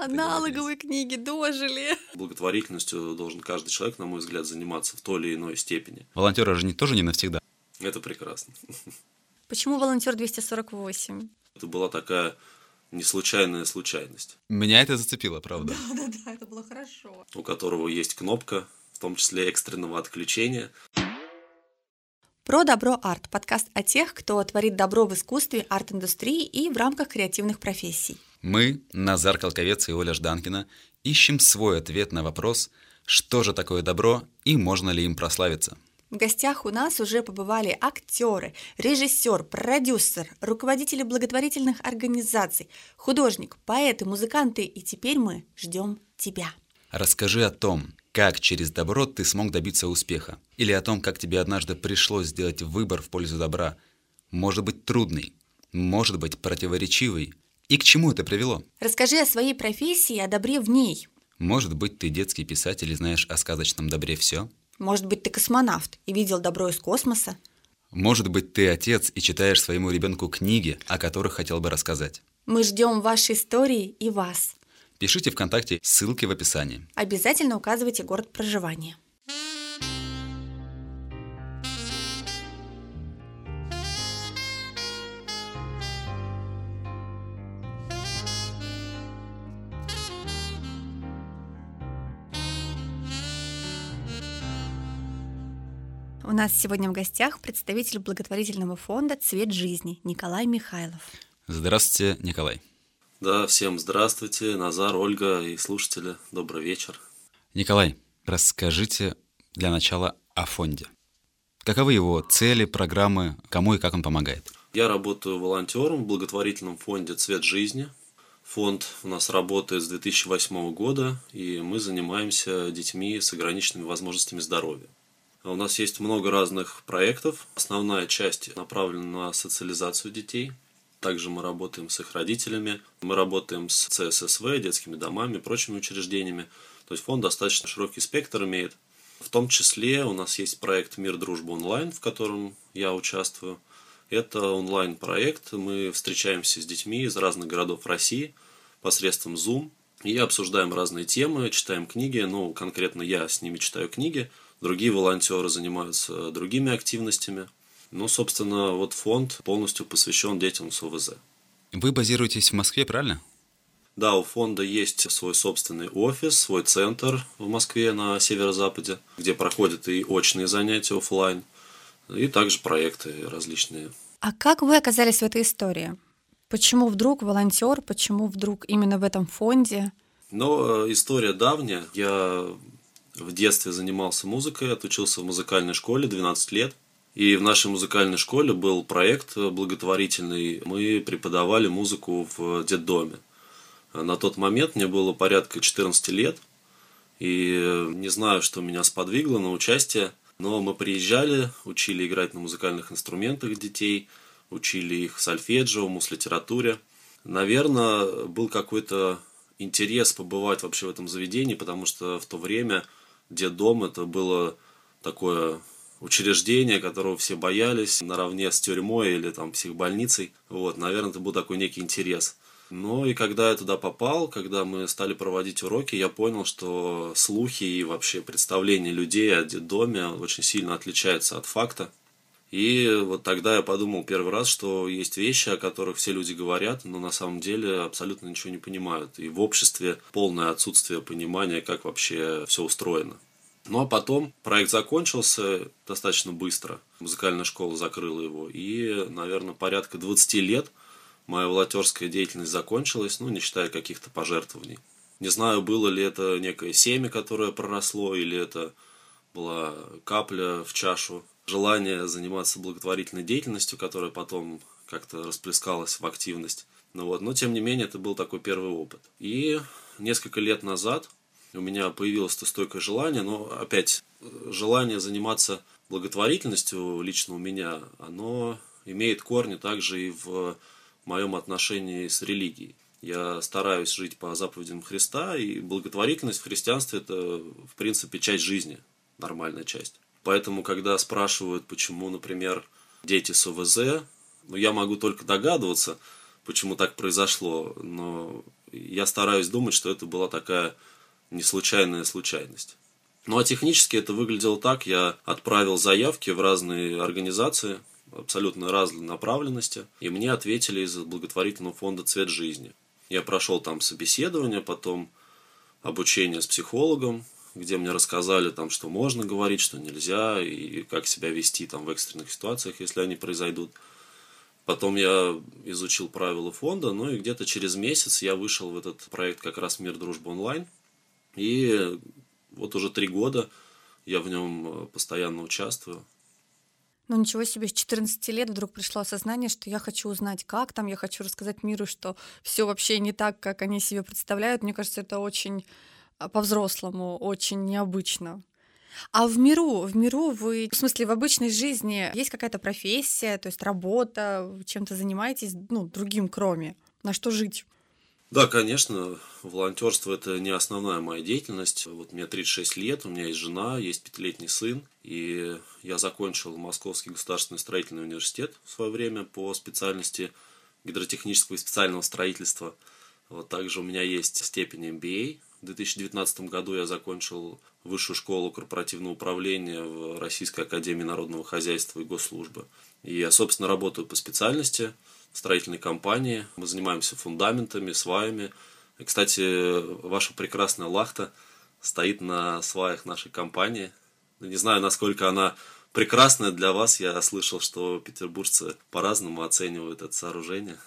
Аналоговые книги дожили. Благотворительностью должен каждый человек, на мой взгляд, заниматься в той или иной степени. Волонтеры же не тоже не навсегда. Это прекрасно. Почему волонтер 248? Это была такая не случайная случайность. Меня это зацепило, правда. Да, да, да, это было хорошо. У которого есть кнопка, в том числе экстренного отключения. Про добро арт подкаст о тех, кто творит добро в искусстве, арт-индустрии и в рамках креативных профессий. Мы, Назар Колковец и Оля Жданкина, ищем свой ответ на вопрос, что же такое добро и можно ли им прославиться. В гостях у нас уже побывали актеры, режиссер, продюсер, руководители благотворительных организаций, художник, поэты, музыканты, и теперь мы ждем тебя. Расскажи о том, как через добро ты смог добиться успеха, или о том, как тебе однажды пришлось сделать выбор в пользу добра. Может быть трудный, может быть противоречивый. И к чему это привело? Расскажи о своей профессии и о добре в ней. Может быть, ты детский писатель и знаешь о сказочном добре все? Может быть, ты космонавт и видел добро из космоса? Может быть, ты отец и читаешь своему ребенку книги, о которых хотел бы рассказать. Мы ждем вашей истории и вас. Пишите ВКонтакте, ссылки в описании. Обязательно указывайте город проживания. У нас сегодня в гостях представитель благотворительного фонда «Цвет жизни» Николай Михайлов. Здравствуйте, Николай. Да, всем здравствуйте, Назар, Ольга и слушатели, добрый вечер. Николай, расскажите для начала о фонде. Каковы его цели, программы, кому и как он помогает? Я работаю волонтером в благотворительном фонде «Цвет жизни». Фонд у нас работает с 2008 года, и мы занимаемся детьми с ограниченными возможностями здоровья. У нас есть много разных проектов. Основная часть направлена на социализацию детей. Также мы работаем с их родителями. Мы работаем с ЦССВ, детскими домами, прочими учреждениями. То есть фонд достаточно широкий спектр имеет. В том числе у нас есть проект «Мир, дружба онлайн», в котором я участвую. Это онлайн-проект. Мы встречаемся с детьми из разных городов России посредством Zoom и обсуждаем разные темы, читаем книги. Ну, конкретно я с ними читаю книги – другие волонтеры занимаются другими активностями. Ну, собственно, вот фонд полностью посвящен детям с ОВЗ. Вы базируетесь в Москве, правильно? Да, у фонда есть свой собственный офис, свой центр в Москве на северо-западе, где проходят и очные занятия офлайн, и также проекты различные. А как вы оказались в этой истории? Почему вдруг волонтер, почему вдруг именно в этом фонде? Но э, история давняя. Я в детстве занимался музыкой, отучился в музыкальной школе 12 лет. И в нашей музыкальной школе был проект благотворительный. Мы преподавали музыку в детдоме. На тот момент мне было порядка 14 лет. И не знаю, что меня сподвигло на участие. Но мы приезжали, учили играть на музыкальных инструментах детей, учили их сольфеджио, мус-литературе. Наверное, был какой-то интерес побывать вообще в этом заведении, потому что в то время детдом это было такое учреждение, которого все боялись, наравне с тюрьмой или там психбольницей. Вот, наверное, это был такой некий интерес. Ну и когда я туда попал, когда мы стали проводить уроки, я понял, что слухи и вообще представления людей о детдоме очень сильно отличаются от факта. И вот тогда я подумал первый раз, что есть вещи, о которых все люди говорят, но на самом деле абсолютно ничего не понимают. И в обществе полное отсутствие понимания, как вообще все устроено. Ну а потом проект закончился достаточно быстро. Музыкальная школа закрыла его. И, наверное, порядка 20 лет моя волонтерская деятельность закончилась, ну, не считая каких-то пожертвований. Не знаю, было ли это некое семя, которое проросло, или это была капля в чашу желание заниматься благотворительной деятельностью, которая потом как-то расплескалась в активность. Ну вот, но тем не менее это был такой первый опыт. И несколько лет назад у меня появилось то стойкое желание, но опять желание заниматься благотворительностью лично у меня, оно имеет корни также и в моем отношении с религией. Я стараюсь жить по заповедям Христа, и благотворительность в христианстве – это, в принципе, часть жизни, нормальная часть. Поэтому, когда спрашивают, почему, например, дети с ОВЗ, ну, я могу только догадываться, почему так произошло, но я стараюсь думать, что это была такая не случайная случайность. Ну а технически это выглядело так. Я отправил заявки в разные организации, абсолютно разной направленности, и мне ответили из благотворительного фонда «Цвет жизни». Я прошел там собеседование, потом обучение с психологом, где мне рассказали там, что можно говорить, что нельзя, и как себя вести там в экстренных ситуациях, если они произойдут. Потом я изучил правила фонда, ну и где-то через месяц я вышел в этот проект как раз «Мир, дружба онлайн». И вот уже три года я в нем э, постоянно участвую. Ну ничего себе, с 14 лет вдруг пришло осознание, что я хочу узнать, как там, я хочу рассказать миру, что все вообще не так, как они себе представляют. Мне кажется, это очень по-взрослому, очень необычно. А в миру, в миру вы, в смысле, в обычной жизни есть какая-то профессия, то есть работа, чем-то занимаетесь, ну, другим кроме, на что жить? Да, конечно, волонтерство это не основная моя деятельность. Вот мне 36 лет, у меня есть жена, есть пятилетний сын, и я закончил Московский государственный строительный университет в свое время по специальности гидротехнического и специального строительства. Вот также у меня есть степень MBA. В 2019 году я закончил высшую школу корпоративного управления в Российской академии народного хозяйства и госслужбы. И я, собственно, работаю по специальности – строительной компании. Мы занимаемся фундаментами, сваями. И, кстати, ваша прекрасная лахта стоит на сваях нашей компании. Не знаю, насколько она прекрасная для вас. Я слышал, что петербуржцы по-разному оценивают это сооружение.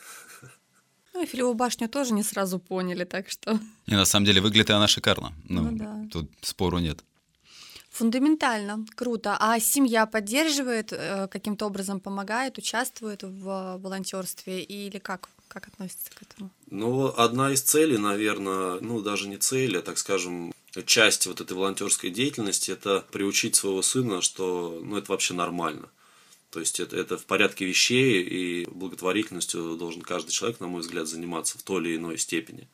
Эйфелеву башню тоже не сразу поняли, так что... И на самом деле выглядит она шикарно. Ну, ну да. Тут спору нет. Фундаментально, круто. А семья поддерживает, э, каким-то образом помогает, участвует в волонтерстве или как? Как относится к этому? Ну, одна из целей, наверное, ну, даже не цель, а, так скажем, часть вот этой волонтерской деятельности – это приучить своего сына, что ну, это вообще нормально. То есть это, это в порядке вещей, и благотворительностью должен каждый человек, на мой взгляд, заниматься в той или иной степени.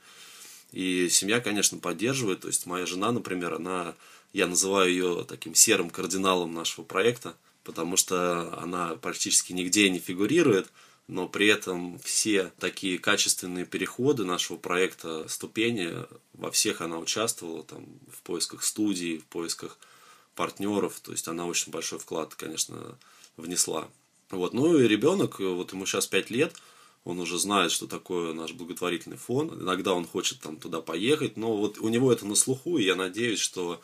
И семья, конечно, поддерживает. То есть моя жена, например, она я называю ее таким серым кардиналом нашего проекта, потому что она практически нигде не фигурирует, но при этом все такие качественные переходы нашего проекта, ступени, во всех она участвовала, там, в поисках студий, в поисках партнеров, то есть она очень большой вклад, конечно, внесла. Вот. Ну и ребенок, вот ему сейчас 5 лет, он уже знает, что такое наш благотворительный фонд. Иногда он хочет там туда поехать, но вот у него это на слуху, и я надеюсь, что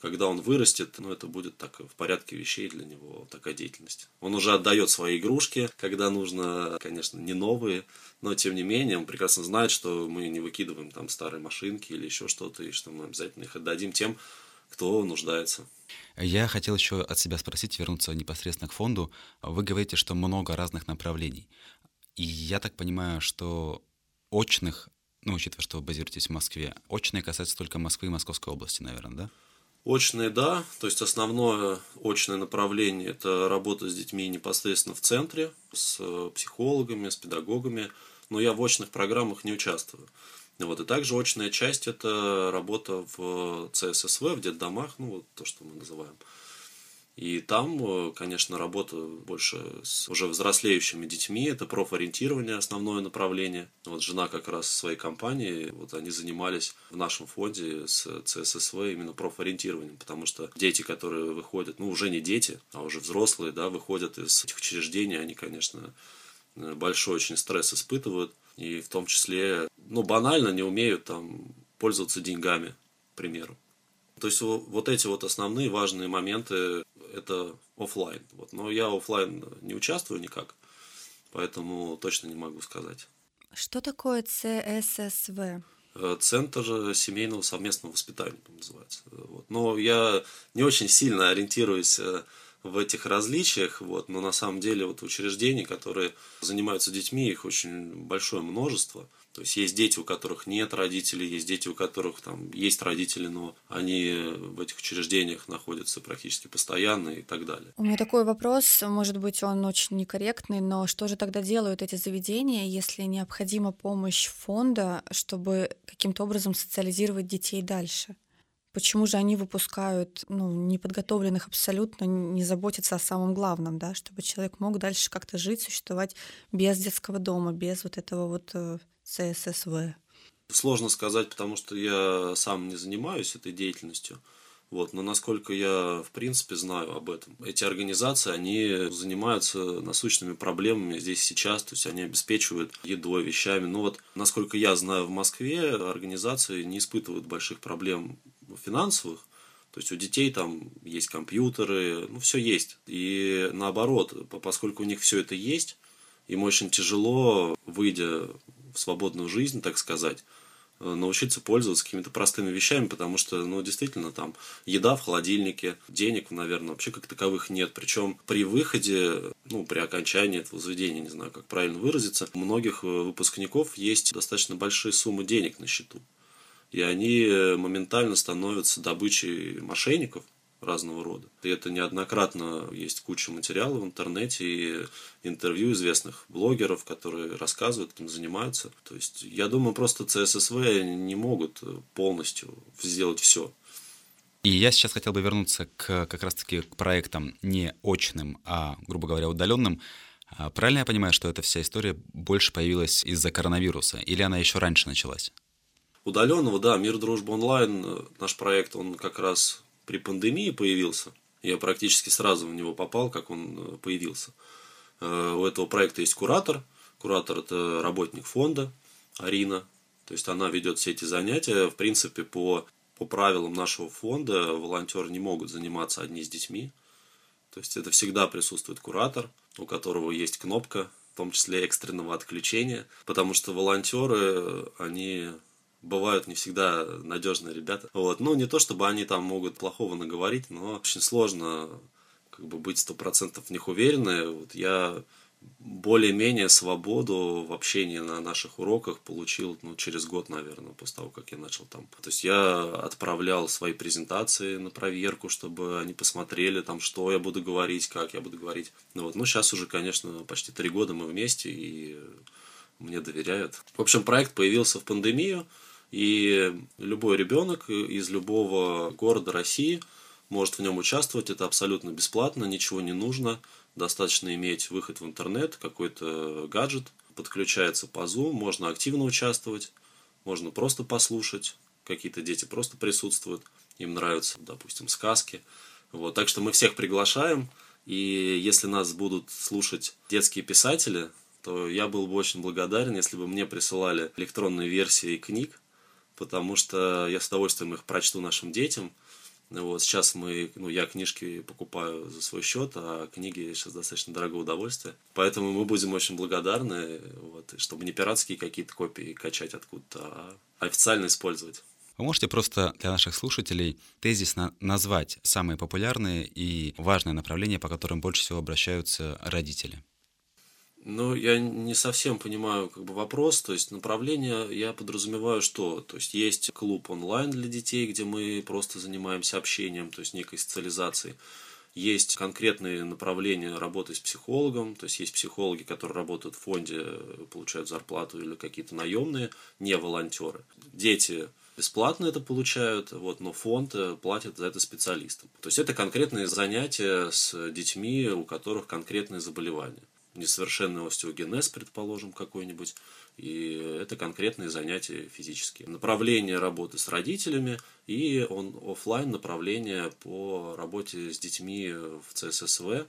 когда он вырастет, ну, это будет так в порядке вещей для него такая деятельность. Он уже отдает свои игрушки, когда нужно, конечно, не новые, но тем не менее он прекрасно знает, что мы не выкидываем там старые машинки или еще что-то, и что мы обязательно их отдадим тем, кто нуждается. Я хотел еще от себя спросить, вернуться непосредственно к фонду. Вы говорите, что много разных направлений. И я так понимаю, что очных, ну, учитывая, что вы базируетесь в Москве, очные касаются только Москвы и Московской области, наверное, да? Очные, да. То есть основное очное направление – это работа с детьми непосредственно в центре, с э, психологами, с педагогами. Но я в очных программах не участвую. Вот. И также очная часть – это работа в ЦССВ, в детдомах, ну, вот то, что мы называем. И там, э, конечно, работа больше с уже взрослеющими детьми, это профориентирование, основное направление. Вот жена как раз своей компании, вот они занимались в нашем фонде с ЦССВ именно профориентированием, потому что дети, которые выходят, ну уже не дети, а уже взрослые, да, выходят из этих учреждений, они, конечно, большой очень стресс испытывают, и в том числе, ну, банально не умеют там пользоваться деньгами, к примеру. То есть вот эти вот основные важные моменты это офлайн. Вот. Но я офлайн не участвую никак, поэтому точно не могу сказать. Что такое ЦССВ? Э, Центр семейного совместного воспитания называется. Вот. Но я не очень сильно ориентируюсь э, в этих различиях, вот, но на самом деле вот учреждений, которые занимаются детьми, их очень большое множество. То есть есть дети, у которых нет родителей, есть дети, у которых там есть родители, но они в этих учреждениях находятся практически постоянно и так далее. У меня такой вопрос, может быть, он очень некорректный, но что же тогда делают эти заведения, если необходима помощь фонда, чтобы каким-то образом социализировать детей дальше? Почему же они выпускают ну, неподготовленных абсолютно, не заботятся о самом главном, да, чтобы человек мог дальше как-то жить, существовать без детского дома, без вот этого вот э, ЦССВ? Сложно сказать, потому что я сам не занимаюсь этой деятельностью. Вот, но насколько я, в принципе, знаю об этом, эти организации, они занимаются насущными проблемами здесь сейчас, то есть они обеспечивают едой, вещами. Но вот, насколько я знаю, в Москве организации не испытывают больших проблем финансовых, то есть у детей там есть компьютеры, ну все есть. И наоборот, поскольку у них все это есть, им очень тяжело, выйдя в свободную жизнь, так сказать, научиться пользоваться какими-то простыми вещами, потому что, ну, действительно, там еда в холодильнике, денег, наверное, вообще как таковых нет. Причем при выходе, ну, при окончании этого заведения, не знаю, как правильно выразиться, у многих э, выпускников есть достаточно большие суммы денег на счету. И они э, моментально становятся добычей мошенников, разного рода. И это неоднократно есть куча материалов в интернете и интервью известных блогеров, которые рассказывают, этим занимаются. То есть я думаю, просто ЦССВ не могут полностью сделать все. И я сейчас хотел бы вернуться к как раз-таки к проектам не очным, а, грубо говоря, удаленным. А правильно я понимаю, что эта вся история больше появилась из-за коронавируса, или она еще раньше началась? Удаленного, да, Мир, дружба онлайн, наш проект, он как раз при пандемии появился. Я практически сразу в него попал, как он э, появился. Э, у этого проекта есть куратор. Куратор – это работник фонда Арина. То есть она ведет все эти занятия. В принципе, по, по правилам нашего фонда волонтеры не могут заниматься одни с детьми. То есть это всегда присутствует куратор, у которого есть кнопка, в том числе экстренного отключения, потому что волонтеры, они бывают не всегда надежные ребята. Вот. Ну, не то чтобы они там могут плохого наговорить, но очень сложно как бы быть сто процентов в них уверены. Вот я более-менее свободу в общении на наших уроках получил ну, через год, наверное, после того, как я начал там. То есть я отправлял свои презентации на проверку, чтобы они посмотрели там, что я буду говорить, как я буду говорить. Ну, вот. ну сейчас уже, конечно, почти три года мы вместе, и мне доверяют. В общем, проект появился в пандемию. И любой ребенок из любого города России может в нем участвовать. Это абсолютно бесплатно, ничего не нужно. Достаточно иметь выход в интернет, какой-то гаджет, подключается по Zoom, можно активно участвовать, можно просто послушать. Какие-то дети просто присутствуют, им нравятся, допустим, сказки. Вот, так что мы всех приглашаем. И если нас будут слушать детские писатели, то я был бы очень благодарен, если бы мне присылали электронные версии книг, потому что я с удовольствием их прочту нашим детям. Вот, сейчас мы, ну, я книжки покупаю за свой счет, а книги сейчас достаточно дорогое удовольствие. Поэтому мы будем очень благодарны, вот, чтобы не пиратские какие-то копии качать откуда-то, а официально использовать. Вы можете просто для наших слушателей тезисно назвать самые популярные и важные направления, по которым больше всего обращаются родители? Ну, я не совсем понимаю как бы вопрос. То есть направление я подразумеваю, что то есть есть клуб онлайн для детей, где мы просто занимаемся общением, то есть некой социализацией. Есть конкретные направления работы с психологом, то есть есть психологи, которые работают в фонде, получают зарплату или какие-то наемные, не волонтеры. Дети бесплатно это получают, вот, но фонд платит за это специалистам. То есть это конкретные занятия с детьми, у которых конкретные заболевания несовершенный остеогенез, предположим, какой-нибудь. И это конкретные занятия физические. Направление работы с родителями и он офлайн направление по работе с детьми в ЦССВ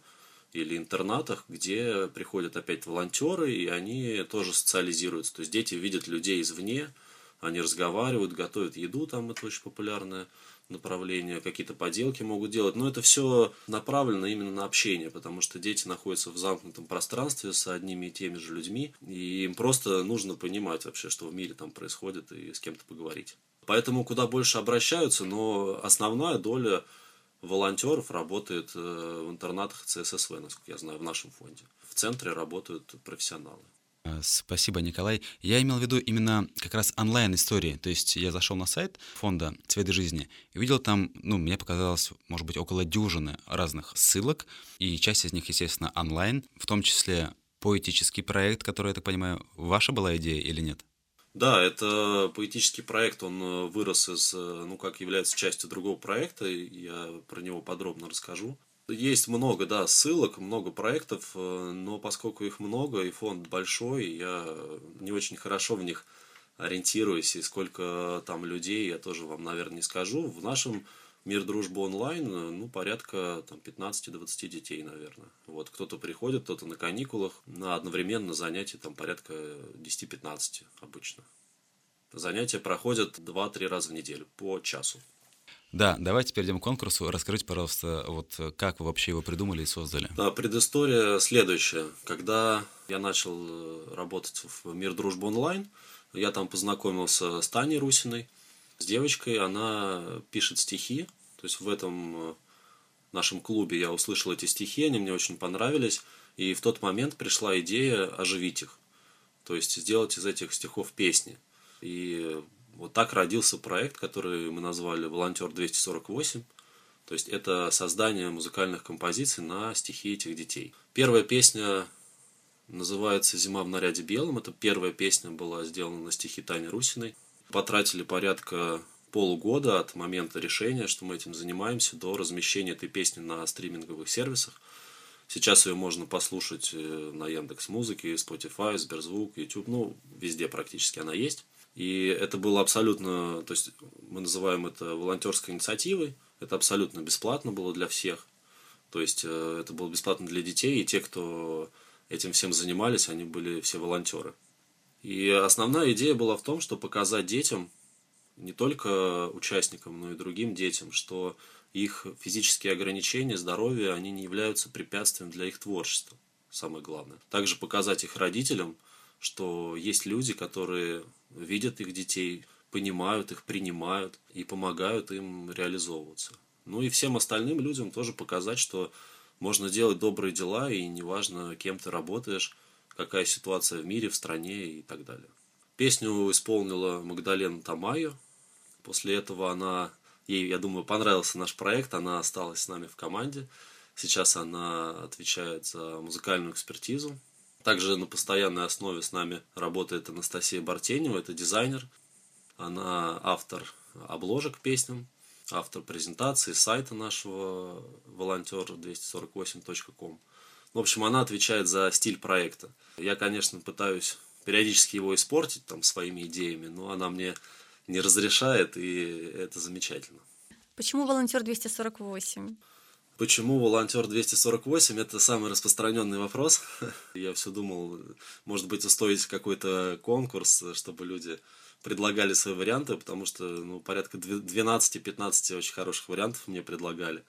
или интернатах, где приходят опять волонтеры, и они тоже социализируются. То есть дети видят людей извне, они разговаривают, готовят еду, там это очень популярное направления, какие-то поделки могут делать, но это все направлено именно на общение, потому что дети находятся в замкнутом пространстве с одними и теми же людьми, и им просто нужно понимать вообще, что в мире там происходит, и с кем-то поговорить. Поэтому куда больше обращаются, но основная доля волонтеров работает э, в интернатах ЦССВ, насколько я знаю, в нашем фонде. В центре работают профессионалы. Э, спасибо, Николай. Я имел в виду именно как раз онлайн-истории. То есть я зашел на сайт фонда «Цветы жизни» и увидел там, ну, мне показалось, может быть, около дюжины разных ссылок, и часть из них, естественно, онлайн, в том числе поэтический проект, который, я так понимаю, ваша была идея или нет? Да, это поэтический проект, он э, вырос из, э, ну, как является частью другого проекта, я про него подробно расскажу. Есть много, да, ссылок, много проектов, э, но поскольку их много и фонд большой, я не очень хорошо в них ориентируюсь, и сколько там людей, я тоже вам, наверное, не скажу. В нашем Мир дружбы онлайн, ну, порядка там, 15-20 детей, наверное. Вот, кто-то приходит, кто-то на каникулах, на одновременно занятия там порядка 10-15 обычно. Занятия проходят 2-3 раза в неделю, по часу. Да, давайте перейдем к конкурсу. Расскажите, пожалуйста, вот как вы вообще его придумали и создали? Да, предыстория следующая. Когда я начал э, работать в Мир дружбы онлайн, я там познакомился с Таней Русиной, с девочкой. Она пишет стихи. То есть в этом э, нашем клубе я услышал эти стихи, они мне очень понравились. И в тот момент пришла идея оживить их. То есть сделать из этих стихов песни. И вот так родился проект, который мы назвали «Волонтер 248». То есть это создание музыкальных композиций на стихи этих детей. Первая песня называется «Зима в наряде белом». Это первая песня была сделана на стихи Тани Русиной. Потратили порядка полугода от момента решения, что мы этим занимаемся, до размещения этой песни на стриминговых сервисах. Сейчас ее можно послушать э, на Яндекс Музыке, Spotify, Сберзвук, YouTube, ну, везде практически она есть. И это было абсолютно, то есть мы называем это волонтерской инициативой, это абсолютно бесплатно было для всех. То есть э, это было бесплатно для детей, и те, кто этим всем занимались, они были все волонтеры. И основная идея была в том, что показать детям, не только участникам, но и другим детям, что их физические ограничения, здоровье, они не являются препятствием для их творчества, самое главное. Также показать их родителям, что есть люди, которые видят их детей, понимают их, принимают и помогают им реализовываться. Ну и всем остальным людям тоже показать, что можно делать добрые дела, и неважно, кем ты работаешь, какая ситуация в мире, в стране и так далее. Песню исполнила Магдалена Тамайо. После этого она, ей, я думаю, понравился наш проект, она осталась с нами в команде. Сейчас она отвечает за музыкальную экспертизу также на постоянной основе с нами работает Анастасия Бартенева, это дизайнер. Она автор обложек песням, автор презентации сайта нашего волонтер248.com. В общем, она отвечает за стиль проекта. Я, конечно, пытаюсь периодически его испортить там своими идеями, но она мне не разрешает, и это замечательно. Почему волонтер 248? Почему волонтер 248? Это самый распространенный вопрос. Я все думал, может быть, устроить какой-то конкурс, чтобы люди предлагали свои варианты, потому что ну, порядка 12-15 очень хороших вариантов мне предлагали.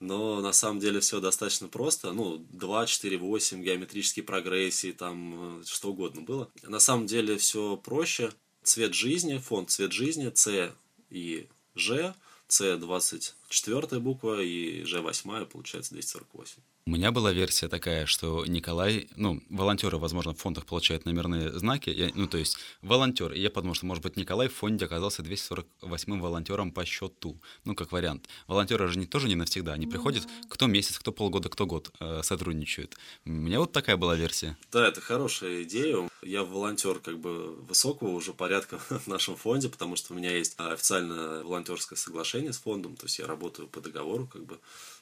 Но на самом деле все достаточно просто. Ну, 2, 4, 8, геометрические прогрессии, там что угодно было. На самом деле все проще. Цвет жизни, фонд цвет жизни, С и Ж – с24 буква и Ж8 получается 248. У меня была версия такая, что Николай, ну, волонтеры, возможно, в фондах получают номерные знаки, я, ну, то есть волонтер, и я подумал, что, может быть, Николай в фонде оказался 248-м волонтером по счету, ну, как вариант. Волонтеры же не, тоже не навсегда, они приходят, кто месяц, кто полгода, кто год э, сотрудничают. У меня вот такая была версия. Да, это хорошая идея. Я волонтер как бы высокого уже порядка в нашем фонде, потому что у меня есть официальное волонтерское соглашение с фондом, то есть я работаю по договору, как бы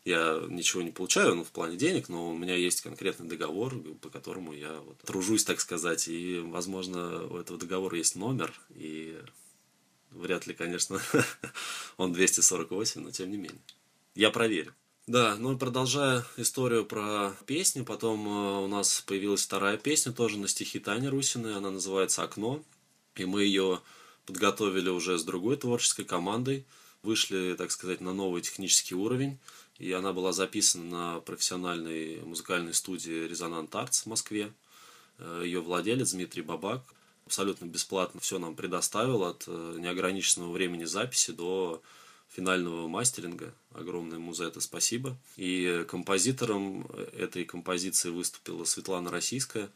я ничего не получаю, ну, в плане денег, но у меня есть конкретный договор, по которому я вот тружусь, так сказать, и, возможно, у этого договора есть номер, и вряд ли, конечно, он 248, но тем не менее. Я проверю. Да, ну и продолжая историю про песни, потом э, у нас появилась вторая песня тоже на стихи Тани Русиной, она называется «Окно», и мы ее подготовили уже с другой творческой командой, вышли, так сказать, на новый технический уровень, и она была записана на профессиональной музыкальной студии «Резонант Артс» в Москве. Э, Ее владелец Дмитрий Бабак абсолютно бесплатно все нам предоставил от э, неограниченного времени записи до финального мастеринга. Огромное ему за это спасибо. И композитором этой композиции выступила Светлана Российская,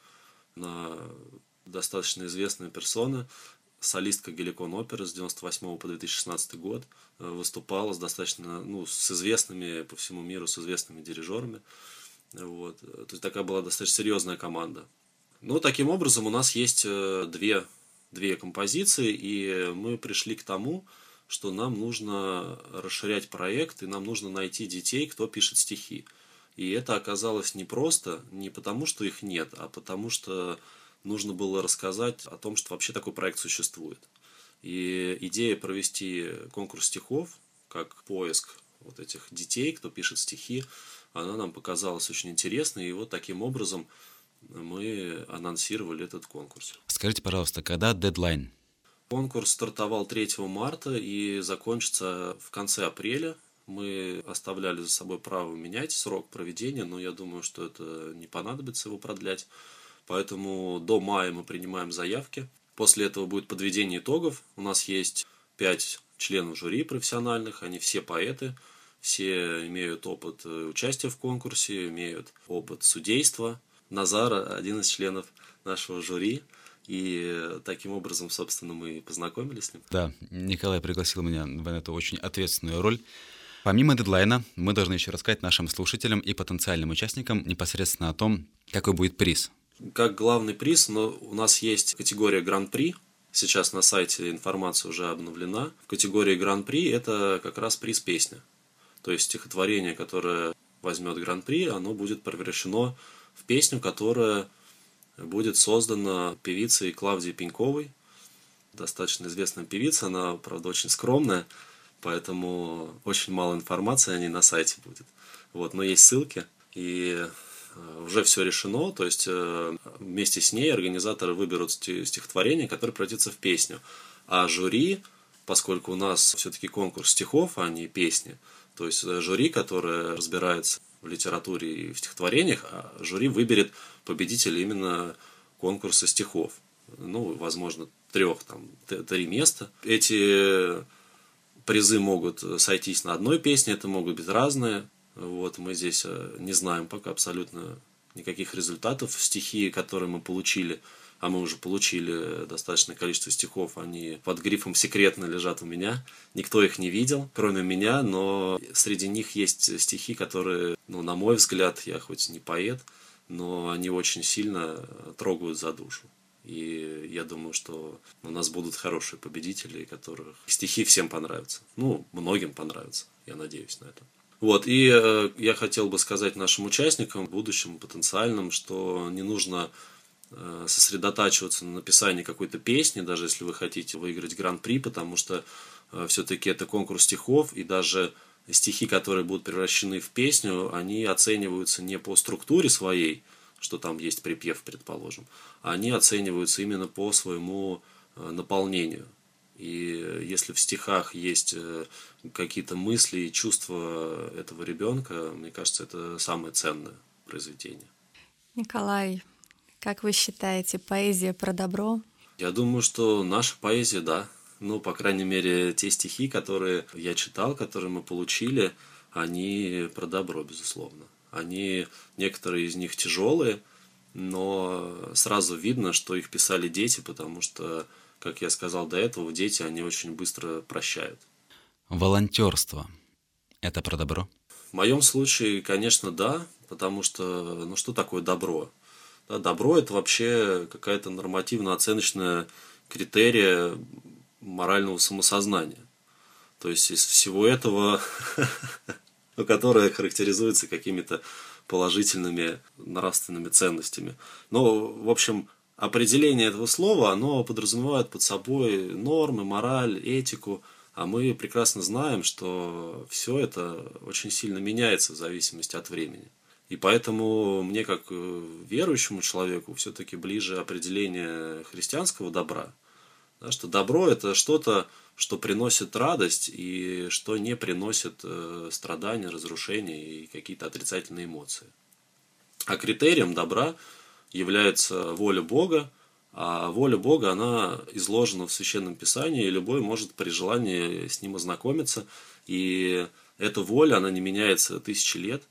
она достаточно известная персона солистка Геликон оперы с 98 по 2016 год, э, выступала с достаточно, ну, с известными по всему миру, с известными дирижерами. Вот. То есть такая была достаточно серьезная команда. Ну, таким образом, у нас есть э, две, две композиции, и мы пришли к тому, что нам нужно расширять проект, и нам нужно найти детей, кто пишет стихи. И это оказалось непросто, не потому что их нет, а потому что нужно было рассказать о том, что вообще такой проект существует. И идея провести конкурс стихов, как поиск вот этих детей, кто пишет стихи, она нам показалась очень интересной. И вот таким образом мы анонсировали этот конкурс. Скажите, пожалуйста, когда дедлайн? Конкурс стартовал 3 марта и закончится в конце апреля. Мы оставляли за собой право менять срок проведения, но я думаю, что это не понадобится его продлять. Поэтому до мая мы принимаем заявки. После этого будет подведение итогов. У нас есть пять членов жюри профессиональных, они все поэты, все имеют опыт э, участия в конкурсе, имеют опыт судейства. Назар один из членов нашего жюри. И таким образом, собственно, мы познакомились с ним. Да, Николай пригласил меня в эту очень ответственную роль. Помимо дедлайна, мы должны еще рассказать нашим слушателям и потенциальным участникам непосредственно о том, какой будет приз. Как главный приз, но у нас есть категория Гран-при. Сейчас на сайте информация уже обновлена. В категории Гран-при это как раз приз песня. То есть стихотворение, которое возьмет Гран-при, оно будет превращено в песню, которая будет создана певицей Клавдией Пеньковой. Достаточно известная певица, она, правда, очень скромная – поэтому очень мало информации о ней на сайте будет. Вот, но есть ссылки, и уже все решено, то есть э, вместе с ней организаторы выберут стихотворение, которое превратится в песню. А жюри, поскольку у нас все-таки конкурс стихов, а не песни, то есть э, жюри, которое разбирается в литературе и в стихотворениях, а жюри выберет победителя именно конкурса стихов. Ну, возможно, трех, там, три места. Эти призы могут э, сойтись на одной песне, это могут быть разные. Вот, мы здесь э, не знаем пока абсолютно никаких результатов. Стихи, которые мы получили, а мы уже получили достаточное количество стихов, они под грифом «секретно» лежат у меня. Никто их не видел, кроме меня, но среди них есть стихи, которые, ну, на мой взгляд, я хоть не поэт, но они очень сильно трогают за душу. И я думаю, что у нас будут хорошие победители, которых стихи всем понравятся. Ну, многим понравятся. Я надеюсь на это. Вот, и э, я хотел бы сказать нашим участникам, будущим, потенциальным, что не нужно э, сосредотачиваться на написании какой-то песни, даже если вы хотите выиграть гран-при, потому что э, все-таки это конкурс стихов, и даже стихи, которые будут превращены в песню, они оцениваются не по структуре своей, что там есть припев, предположим, они оцениваются именно по своему э, наполнению. И если в стихах есть э, какие-то мысли и чувства этого ребенка, мне кажется, это самое ценное произведение. Николай, как вы считаете, поэзия про добро? Я думаю, что наша поэзия, да. Ну, по крайней мере, те стихи, которые я читал, которые мы получили, они про добро, безусловно. Они, некоторые из них тяжелые, но сразу видно, что их писали дети, потому что, как я сказал до этого, дети, они очень быстро прощают. Волонтерство – это про добро? В моем случае, конечно, да, потому что, ну что такое добро? Да, добро – это вообще какая-то нормативно-оценочная критерия морального самосознания. То есть из всего этого но которая характеризуется какими-то положительными нравственными ценностями. Но, в общем, определение этого слова, оно подразумевает под собой нормы, мораль, этику, а мы прекрасно знаем, что все это очень сильно меняется в зависимости от времени. И поэтому мне, как э, верующему человеку, все-таки ближе определение христианского добра, да, что добро это что-то, что приносит радость и что не приносит э, страдания, разрушения и какие-то отрицательные эмоции. А критерием добра является воля Бога, а воля Бога, она изложена в Священном Писании, и любой может при желании с ним ознакомиться. И эта воля, она не меняется тысячи лет.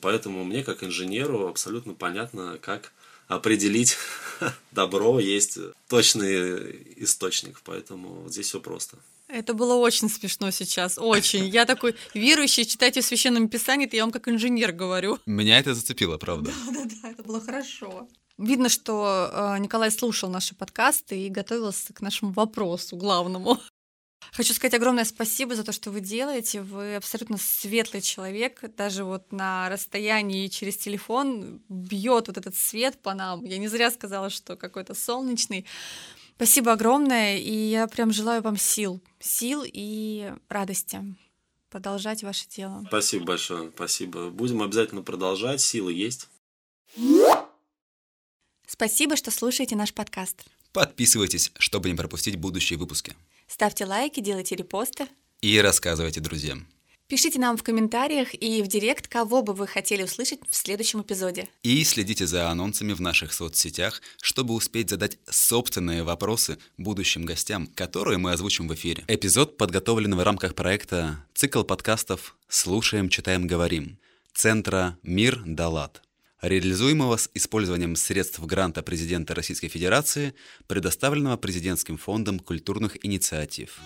Поэтому мне, как инженеру, абсолютно понятно, как определить добро, есть точный источник, поэтому здесь все просто. Это было очень смешно сейчас, очень. Я такой верующий, читайте в Священном Писании, это я вам как инженер говорю. Меня это зацепило, правда. Да-да-да, это было хорошо. Видно, что э, Николай слушал наши подкасты и готовился к нашему вопросу главному. Хочу сказать огромное спасибо за то, что вы делаете. Вы абсолютно светлый человек. Даже вот на расстоянии через телефон бьет вот этот свет по нам. Я не зря сказала, что какой-то солнечный. Спасибо огромное, и я прям желаю вам сил, сил и радости продолжать ваше дело. Спасибо большое, спасибо. Будем обязательно продолжать, силы есть. Спасибо, что слушаете наш подкаст. Подписывайтесь, чтобы не пропустить будущие выпуски. Ставьте лайки, делайте репосты. И рассказывайте друзьям. Пишите нам в комментариях и в директ, кого бы вы хотели услышать в следующем эпизоде. И следите за анонсами в наших соцсетях, чтобы успеть задать собственные вопросы будущим гостям, которые мы озвучим в эфире. Эпизод подготовлен в рамках проекта «Цикл подкастов «Слушаем, читаем, говорим» Центра «Мир Далат», реализуемого с использованием средств гранта президента Российской Федерации, предоставленного президентским фондом культурных инициатив.